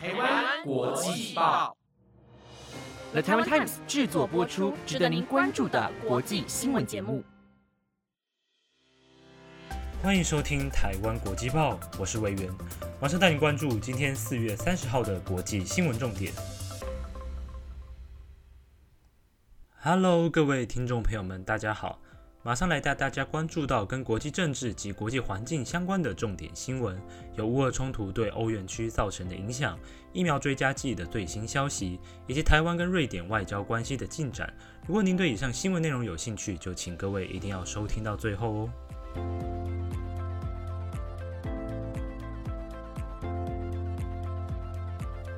台湾国际报，The Taiwan Times 制作播出，值得您关注的国际新闻节目。欢迎收听台湾国际报，我是魏源，马上带您关注今天四月三十号的国际新闻重点。Hello，各位听众朋友们，大家好。马上来带大家关注到跟国际政治及国际环境相关的重点新闻，有乌俄冲突对欧元区造成的影响，疫苗追加剂的最新消息，以及台湾跟瑞典外交关系的进展。如果您对以上新闻内容有兴趣，就请各位一定要收听到最后哦。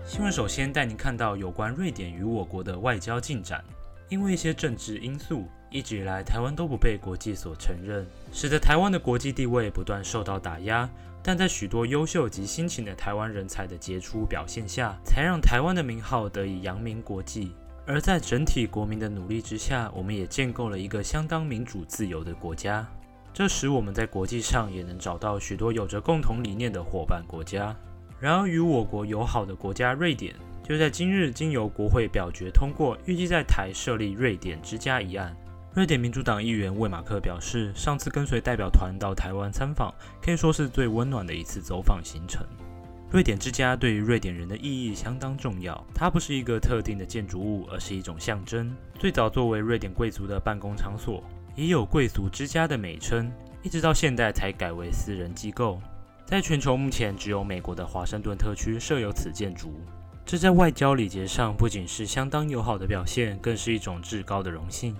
新闻首先带您看到有关瑞典与我国的外交进展，因为一些政治因素。一直以来，台湾都不被国际所承认，使得台湾的国际地位不断受到打压。但在许多优秀及辛勤的台湾人才的杰出表现下，才让台湾的名号得以扬名国际。而在整体国民的努力之下，我们也建构了一个相当民主自由的国家。这使我们在国际上也能找到许多有着共同理念的伙伴国家。然而，与我国友好的国家瑞典，就在今日经由国会表决通过，预计在台设立瑞典之家一案。瑞典民主党议员魏马克表示，上次跟随代表团到台湾参访，可以说是最温暖的一次走访行程。瑞典之家对于瑞典人的意义相当重要，它不是一个特定的建筑物，而是一种象征。最早作为瑞典贵族的办公场所，也有贵族之家的美称，一直到现代才改为私人机构。在全球目前只有美国的华盛顿特区设有此建筑，这在外交礼节上不仅是相当友好的表现，更是一种至高的荣幸。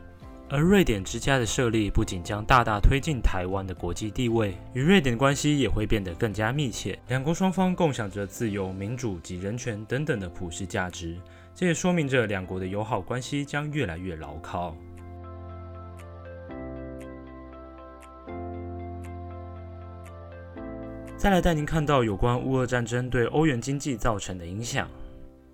而瑞典之家的设立，不仅将大大推进台湾的国际地位，与瑞典的关系也会变得更加密切。两国双方共享着自由、民主及人权等等的普世价值，这也说明着两国的友好关系将越来越牢靠。再来带您看到有关乌俄战争对欧元经济造成的影响。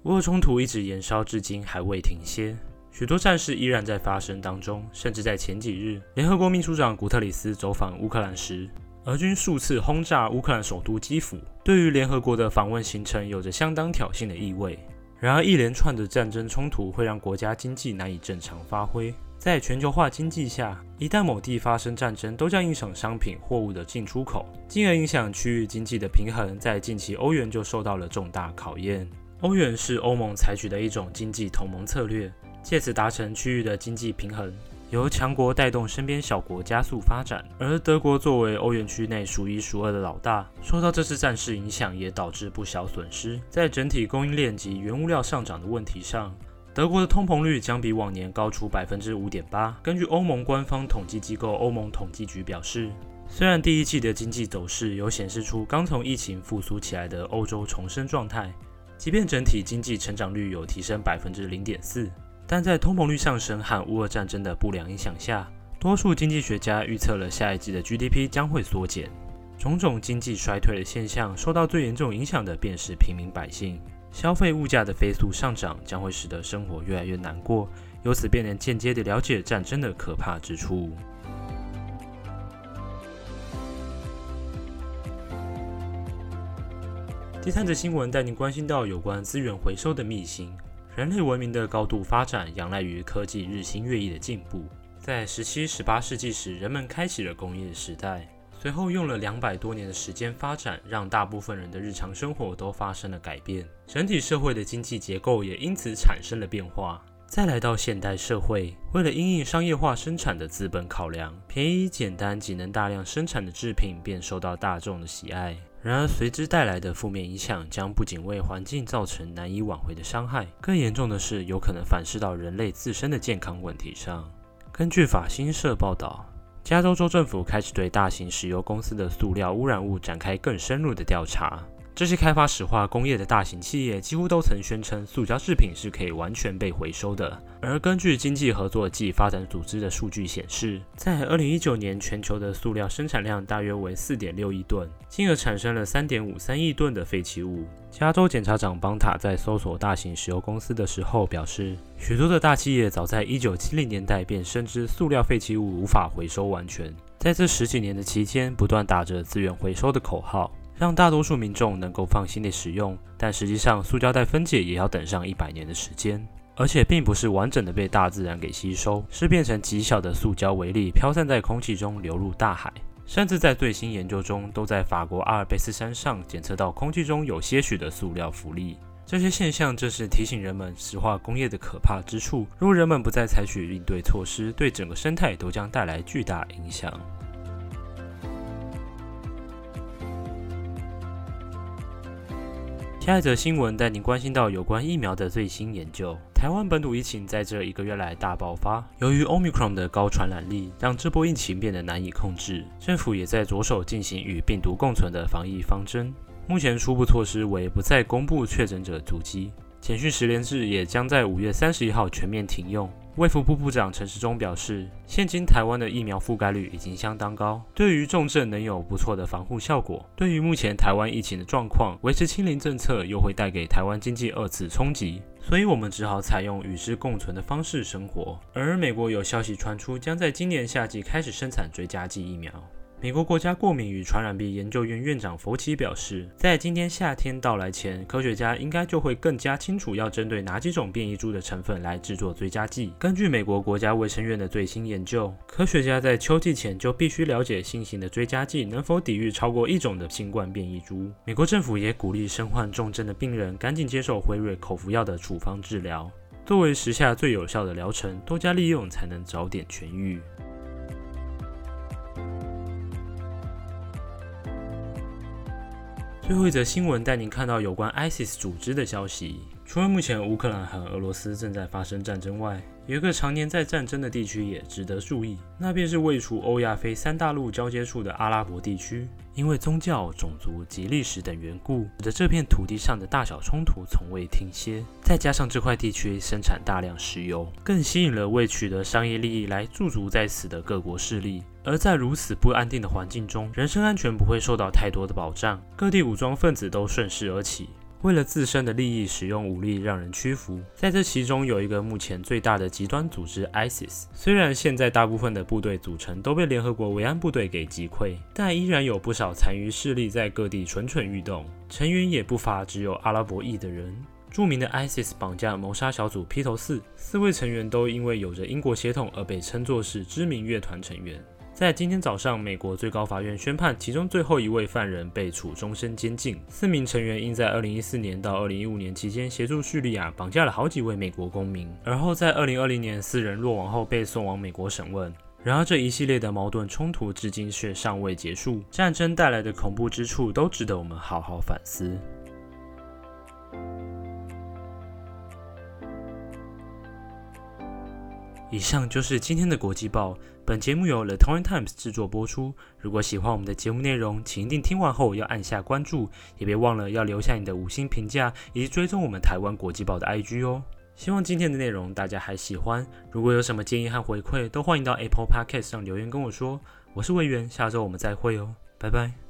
乌俄冲突一直延烧至今，还未停歇。许多战事依然在发生当中，甚至在前几日，联合国秘书长古特里斯走访乌克兰时，俄军数次轰炸乌克兰首都基辅，对于联合国的访问行程有着相当挑衅的意味。然而，一连串的战争冲突会让国家经济难以正常发挥。在全球化经济下，一旦某地发生战争，都将影响商品货物的进出口，进而影响区域经济的平衡。在近期，欧元就受到了重大考验。欧元是欧盟采取的一种经济同盟策略。借此达成区域的经济平衡，由强国带动身边小国加速发展。而德国作为欧元区内数一数二的老大，受到这次战事影响，也导致不小损失。在整体供应链及原物料上涨的问题上，德国的通膨率将比往年高出百分之五点八。根据欧盟官方统计机构欧盟统计局表示，虽然第一季的经济走势有显示出刚从疫情复苏起来的欧洲重生状态，即便整体经济成长率有提升百分之零点四。但在通膨率上升和乌俄战争的不良影响下，多数经济学家预测了下一季的 GDP 将会缩减。种种经济衰退的现象，受到最严重影响的便是平民百姓。消费物价的飞速上涨，将会使得生活越来越难过，由此便能间接地了解战争的可怕之处。第三则新闻带您关心到有关资源回收的秘辛。人类文明的高度发展仰赖于科技日新月异的进步。在十七、十八世纪时，人们开启了工业时代，随后用了两百多年的时间发展，让大部分人的日常生活都发生了改变，整体社会的经济结构也因此产生了变化。再来到现代社会，为了因应商业化生产的资本考量，便宜、简单、仅能大量生产的制品便受到大众的喜爱。然而，随之带来的负面影响将不仅为环境造成难以挽回的伤害，更严重的是，有可能反噬到人类自身的健康问题上。根据法新社报道，加州州政府开始对大型石油公司的塑料污染物展开更深入的调查。这些开发石化工业的大型企业几乎都曾宣称，塑胶制品是可以完全被回收的。而根据经济合作暨发展组织的数据显示，在2019年，全球的塑料生产量大约为4.6亿吨，进而产生了3.53亿吨的废弃物。加州检察长邦塔在搜索大型石油公司的时候表示，许多的大企业早在1970年代便深知塑料废弃物无法回收完全，在这十几年的期间，不断打着资源回收的口号。让大多数民众能够放心的使用。但实际上，塑胶袋分解也要等上一百年的时间，而且并不是完整的被大自然给吸收，是变成极小的塑胶微粒飘散在空气中流入大海。甚至在最新研究中，都在法国阿尔卑斯山上检测到空气中有些许的塑料浮粒。这些现象正是提醒人们石化工业的可怕之处。如果人们不再采取应对措施，对整个生态都将带来巨大影响。下一则新闻带您关心到有关疫苗的最新研究。台湾本土疫情在这一个月来大爆发，由于 Omicron 的高传染力，让这波疫情变得难以控制。政府也在着手进行与病毒共存的防疫方针。目前初步措施为不再公布确诊者足迹，简讯十连制也将在五月三十一号全面停用。卫福部部长陈时中表示，现今台湾的疫苗覆盖率已经相当高，对于重症能有不错的防护效果。对于目前台湾疫情的状况，维持清零政策又会带给台湾经济二次冲击，所以我们只好采用与之共存的方式生活。而美国有消息传出，将在今年夏季开始生产追加剂疫苗。美国国家过敏与传染病研究院院长佛奇表示，在今天夏天到来前，科学家应该就会更加清楚要针对哪几种变异株的成分来制作追加剂。根据美国国家卫生院的最新研究，科学家在秋季前就必须了解新型的追加剂能否抵御超过一种的新冠变异株。美国政府也鼓励身患重症的病人赶紧接受辉瑞口服药的处方治疗，作为时下最有效的疗程，多加利用才能早点痊愈。最后一则新闻带您看到有关 ISIS 组织的消息。除了目前乌克兰和俄罗斯正在发生战争外，有一个常年在战争的地区也值得注意，那便是位处欧亚非三大陆交接处的阿拉伯地区。因为宗教、种族及历史等缘故，使得这片土地上的大小冲突从未停歇。再加上这块地区生产大量石油，更吸引了为取得商业利益来驻足在此的各国势力。而在如此不安定的环境中，人身安全不会受到太多的保障，各地武装分子都顺势而起，为了自身的利益使用武力让人屈服。在这其中有一个目前最大的极端组织 ISIS，虽然现在大部分的部队组成都被联合国维安部队给击溃，但依然有不少残余势力在各地蠢蠢欲动，成员也不乏只有阿拉伯裔的人。著名的 ISIS 绑架谋杀小组披头四，四位成员都因为有着英国血统而被称作是知名乐团成员。在今天早上，美国最高法院宣判，其中最后一位犯人被处终身监禁。四名成员因在2014年到2015年期间协助叙利亚绑架了好几位美国公民，而后在2020年四人落网后被送往美国审问。然而，这一系列的矛盾冲突至今却尚未结束，战争带来的恐怖之处都值得我们好好反思。以上就是今天的国际报。本节目由 The t o w n Times 制作播出。如果喜欢我们的节目内容，请一定听完后要按下关注，也别忘了要留下你的五星评价，以及追踪我们台湾国际报的 IG 哦。希望今天的内容大家还喜欢。如果有什么建议和回馈，都欢迎到 Apple Podcast 上留言跟我说。我是魏源，下周我们再会哦，拜拜。